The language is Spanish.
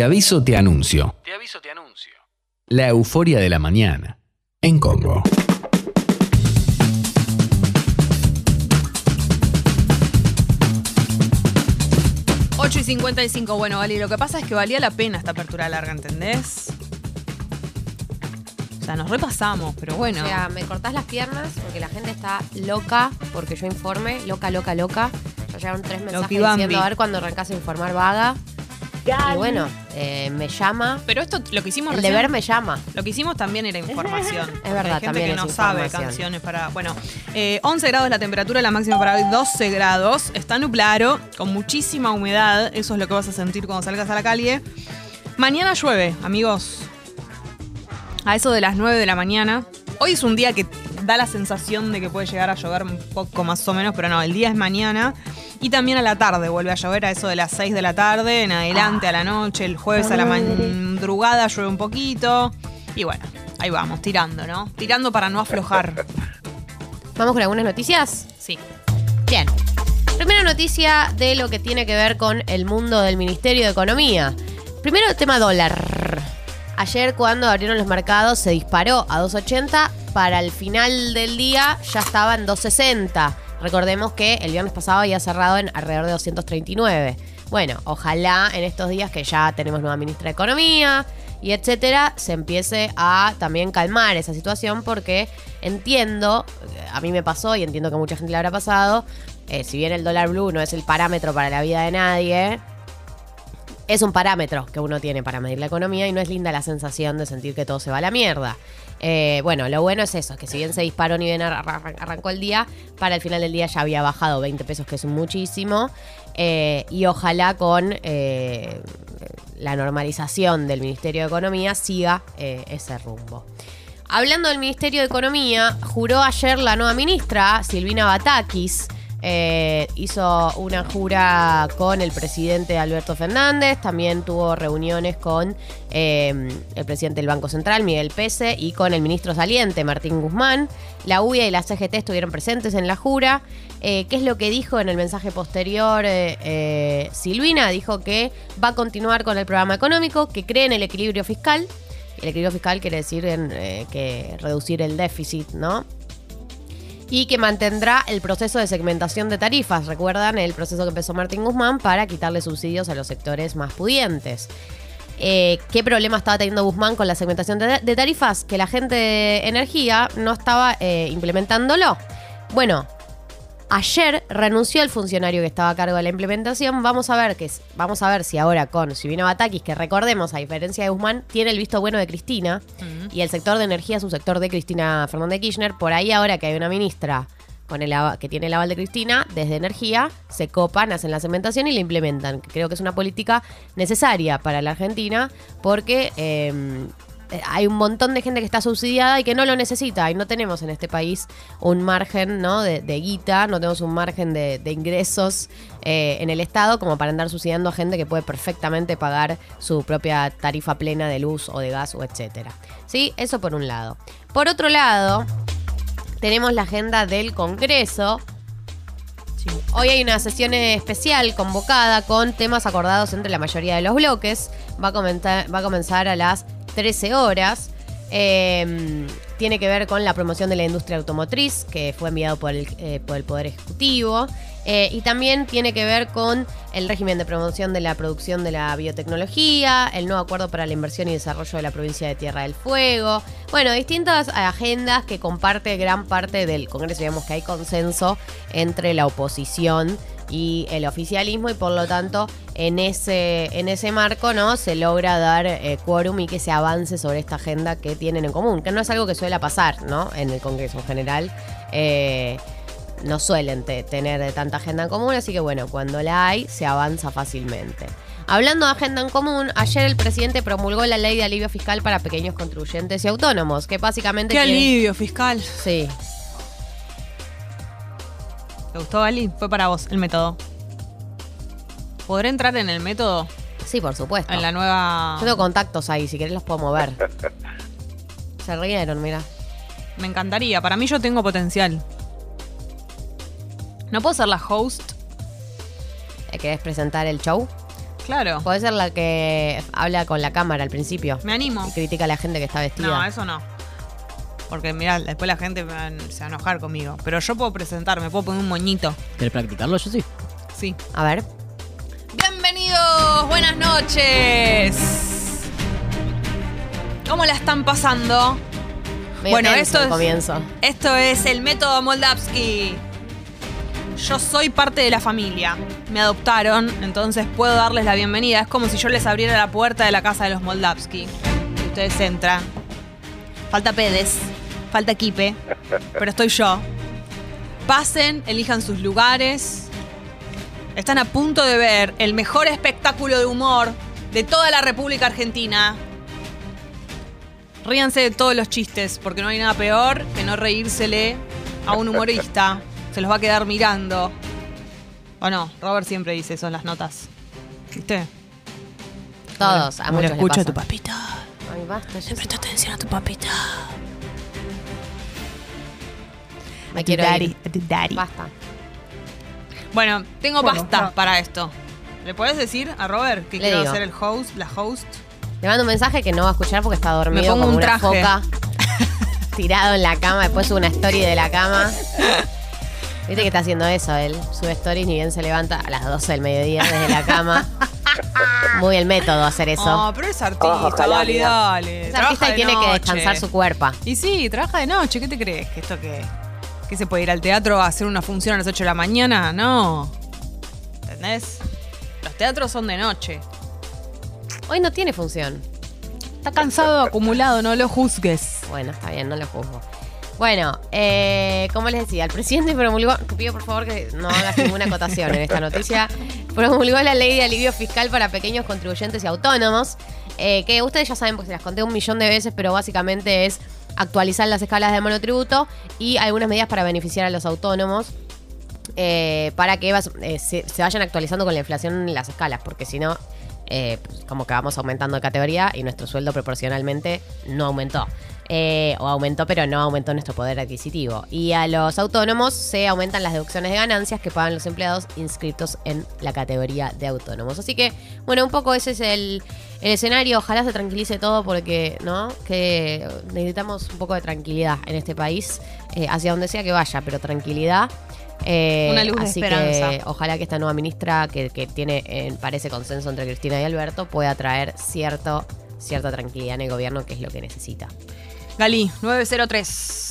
Te aviso, te anuncio. Te aviso, te anuncio. La euforia de la mañana. En Congo. Ocho y 55. Bueno, Vali, lo que pasa es que valía la pena esta apertura larga, ¿entendés? O sea, nos repasamos, pero bueno. O sea, me cortás las piernas porque la gente está loca porque yo informe, loca, loca, loca. Ya llegaron tres mensajes diciendo a ver cuando arrancas a informar vaga. Y bueno, eh, me llama. Pero esto, lo que hicimos El recién- deber me llama. Lo que hicimos también era información. Es verdad, Hay gente también que es no sabe información. canciones para. Bueno, eh, 11 grados la temperatura, la máxima para hoy 12 grados. Está nublado, con muchísima humedad. Eso es lo que vas a sentir cuando salgas a la calle. Mañana llueve, amigos. A eso de las 9 de la mañana. Hoy es un día que da la sensación de que puede llegar a llover un poco más o menos, pero no, el día es mañana. Y también a la tarde vuelve a llover a eso de las 6 de la tarde, en adelante a la noche, el jueves a la madrugada llueve un poquito. Y bueno, ahí vamos, tirando, ¿no? Tirando para no aflojar. Vamos con algunas noticias. Sí. Bien. Primera noticia de lo que tiene que ver con el mundo del Ministerio de Economía. Primero el tema dólar. Ayer cuando abrieron los mercados se disparó a 2.80. Para el final del día ya estaba en 2.60. Recordemos que el viernes pasado había cerrado en alrededor de 239. Bueno, ojalá en estos días que ya tenemos nueva ministra de Economía y etcétera, se empiece a también calmar esa situación porque entiendo, a mí me pasó y entiendo que mucha gente le habrá pasado, eh, si bien el dólar blue no es el parámetro para la vida de nadie, es un parámetro que uno tiene para medir la economía y no es linda la sensación de sentir que todo se va a la mierda. Eh, bueno, lo bueno es eso, que si bien se disparó ni bien arra- arran- arrancó el día, para el final del día ya había bajado 20 pesos, que es muchísimo, eh, y ojalá con eh, la normalización del Ministerio de Economía siga ese rumbo. Hablando del Ministerio de Economía, juró ayer la nueva ministra, Silvina Batakis. Eh, hizo una jura con el presidente Alberto Fernández, también tuvo reuniones con eh, el presidente del Banco Central, Miguel Pese, y con el ministro saliente, Martín Guzmán. La UIA y la CGT estuvieron presentes en la jura. Eh, ¿Qué es lo que dijo en el mensaje posterior Silvina? Dijo que va a continuar con el programa económico, que cree en el equilibrio fiscal, el equilibrio fiscal quiere decir que reducir el déficit, ¿no? Y que mantendrá el proceso de segmentación de tarifas. Recuerdan el proceso que empezó Martín Guzmán para quitarle subsidios a los sectores más pudientes. Eh, ¿Qué problema estaba teniendo Guzmán con la segmentación de, tarifas? Que la gente de energía no estaba eh, implementándolo. Bueno, Ayer renunció el funcionario que estaba a cargo de la implementación. Vamos a ver que es- vamos a ver si ahora con Silvina Batakis, que recordemos, a diferencia de Guzmán, tiene el visto bueno de Cristina y el sector de energía es un sector de Cristina Fernández de Kirchner. Por ahí ahora que hay una ministra con el que tiene el aval de Cristina, desde energía se copan, hacen la cementación y la implementan. Creo que es una política necesaria para la Argentina porque eh, hay un montón de gente que está subsidiada y que no lo necesita. Y no tenemos en este país un margen ¿no? de, de guita, no tenemos un margen de, ingresos eh, en el Estado como para andar subsidiando a gente que puede perfectamente pagar su propia tarifa plena de luz o de gas o etcétera. ¿Sí? Eso por un lado. Por otro lado, tenemos la agenda del Congreso. Hoy hay una sesión especial convocada con temas acordados entre la mayoría de los bloques. Va a, va a comenzar a las 13 horas. Eh, tiene que ver con la promoción de la industria automotriz, que fue enviado por el, eh, por el Poder Ejecutivo. Eh, y también tiene que ver con el régimen de promoción de la producción de la biotecnología, el nuevo acuerdo para la inversión y desarrollo de la provincia de Tierra del Fuego. Bueno, distintas agendas que comparte gran parte del Congreso. Digamos que hay consenso entre la oposición y el oficialismo y por lo tanto en ese, en ese marco no se logra dar eh, quórum y que se avance sobre esta agenda que tienen en común, que no es algo que suele pasar ¿no? en el Congreso en general. Eh, no suelen te- tener tanta agenda en común, así que bueno, cuando la hay se avanza fácilmente. Hablando de agenda en común, ayer el presidente promulgó la ley de alivio fiscal para pequeños contribuyentes y autónomos, que básicamente... Qué alivio fiscal. Sí, ¿Te gustó, Ali? Fue para vos el método. ¿Podré entrar en el método? sí, por supuesto. En la nueva. Yo tengo contactos ahí, si querés los puedo mover. Se rieron, mira. Me encantaría. Para mí yo tengo potencial. ¿No puedo ser la host? ¿Querés presentar el show? Claro. Puede ser la que habla con la cámara al principio. Me animo. Y critica a la gente que está vestida. No, eso no. Porque mirá, después la gente se va a enojar conmigo. Pero yo puedo presentarme, puedo poner un moñito. ¿Querés practicarlo? Yo sí. Sí. A ver. Bienvenidos, buenas noches. ¿Cómo la están pasando? Medio Bueno, esto es- comienzo. Esto es el método Moldavsky. Yo soy parte de la familia. Me adoptaron, entonces puedo darles la bienvenida. Es como si yo les abriera la puerta de la casa de los Moldavsky. Y ustedes entran. Falta Pedes, falta Kipe, pero estoy yo. Pasen, elijan sus lugares. Están a punto de ver el mejor espectáculo de humor de toda la República Argentina. Ríanse de todos los chistes, porque no hay nada peor que no reírsele a un humorista. Se los va a quedar mirando. O no, Robert siempre dice eso en las notas. ¿Viste? Todos, a muchos pasa. a tu papita. Ay, basta, Presta atención a tu papita. Me quiero daddy, ir. a tu daddy. Basta. Bueno, tengo Bueno, pasta no. para esto. ¿Le podés decir a Robert que Le quiero digo. ser el host, la host? Le mando un mensaje que no va a escuchar porque está dormido pongo como un una traje. foca. tirado en la cama. Después sube una story de la cama. Viste que está haciendo eso él. Sube stories ni bien se levanta a las 12 del mediodía desde la cama. Muy el método hacer eso. No, pero es artista, Ojalá, dale, Trabaja artista de tiene que descansar su cuerpo. Y sí, trabaja de noche. ¿Qué te crees? ¿Que esto qué? ¿Que se puede ir al teatro a hacer una función a las 8 de la mañana? No. ¿Entendés? Los teatros son de noche. Hoy no tiene función. Está cansado, acumulado, no lo juzgues. Bueno, está bien, no lo juzgo. Bueno, eh, como les decía, el presidente promulgó, pido por favor que no hagas ninguna acotación en esta noticia, promulgó la ley de alivio fiscal para pequeños contribuyentes y autónomos, eh, que ustedes ya saben porque se las conté un millón de veces, pero básicamente es actualizar las escalas de monotributo y algunas medidas para beneficiar a los autónomos. eh, para que eh, se, vayan actualizando con la inflación las escalas, porque si no, eh, pues, como que vamos aumentando de categoría y nuestro sueldo proporcionalmente no aumentó. Eh, o aumentó, pero no aumentó nuestro poder adquisitivo. Y a los autónomos se aumentan las deducciones de ganancias que pagan los empleados inscritos en la categoría de autónomos. Así que, bueno, un poco ese es el, el escenario. Ojalá se tranquilice todo porque, ¿no? Que necesitamos un poco de tranquilidad en este país, eh, hacia donde sea que vaya, pero tranquilidad. Eh, Una luz de así esperanza. que ojalá que esta nueva ministra, que, que tiene, eh, parece consenso entre Cristina y Alberto, pueda traer cierto, cierta tranquilidad en el gobierno, que es lo que necesita. Gali, 903.